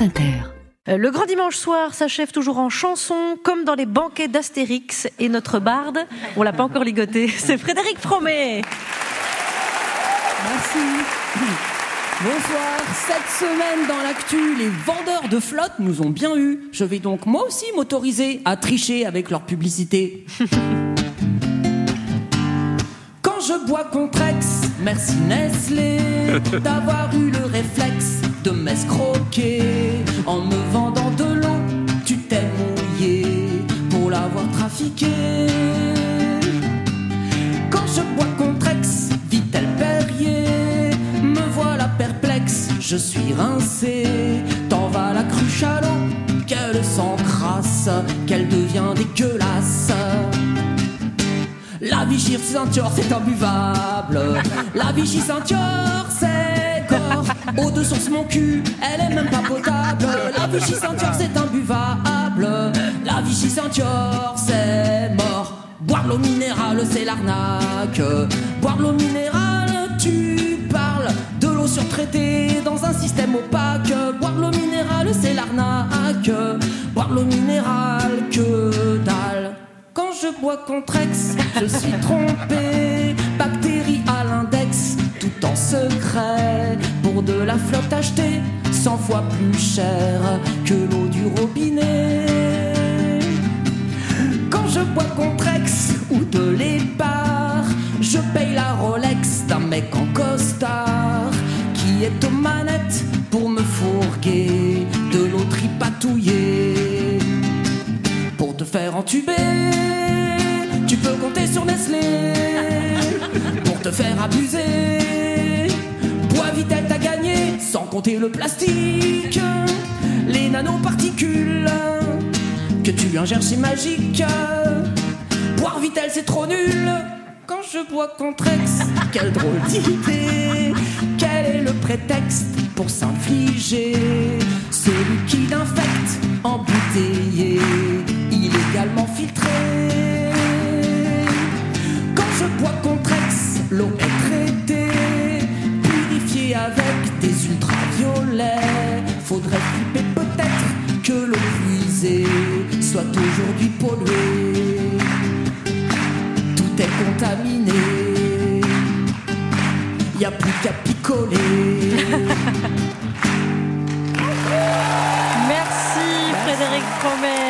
France Inter. Euh, Le grand dimanche soir s'achève toujours en chanson, comme dans les banquets d'Astérix. Et notre barde, on l'a pas encore ligoté, c'est Frédéric Fromet. Merci. Bonsoir. Cette semaine dans l'actu, les vendeurs de flotte nous ont bien eu. Je vais donc moi aussi m'autoriser à tricher avec leur publicité. Quand je bois Contrex, merci Nestlé d'avoir eu le réflexe de m'escroquer en me vendant de l'eau. Tu t'es mouillé pour l'avoir trafiqué. Quand je bois Contrex, Vitel Perrier, me voilà perplexe, je suis rincé. T'en vas la cruche à l'eau, qu'elle s'encrasse, qu'elle devient dégueulasse. La Vichy Ceinture, c'est imbuvable. La Vichy Ceinture, c'est. Eau de source, mon cul, elle est même pas potable. La Vichy Ceinture, c'est imbuvable. La Vichy Ceinture, c'est mort. Boire l'eau minérale, c'est l'arnaque. Boire l'eau minérale, tu parles de l'eau surtraitée dans un système opaque. Boire l'eau minérale, c'est l'arnaque. Boire l'eau minérale, que dalle. Quand je bois Contrex, je suis trompé. En secret. Pour de la flotte achetée, 100 fois plus cher que l'eau du robinet. Quand je bois Contrex ou de l'épar, je paye la Rolex d'un mec en costard qui est aux manettes pour me fourguer de l'eau tripatouillée. Pour te faire entuber, tu peux compter sur Nestlé. Pour te faire abuser, le plastique, les nanoparticules que tu ingères c'est magique. Boire Vitel c'est trop nul. Quand je bois Contrex, quelle drôle d'idée. Quel est le prétexte pour s'infliger? Ce liquide infect embouteillé, illégalement filtré Quand je bois Contrex, l'eau est traitée, purifiée avec des ultraviolets. Faudrait flipper peut-être que l'eau puisée soit aujourd'hui polluée. Tout est contaminé. Y a plus qu'à picoler. Merci Frédéric Promet.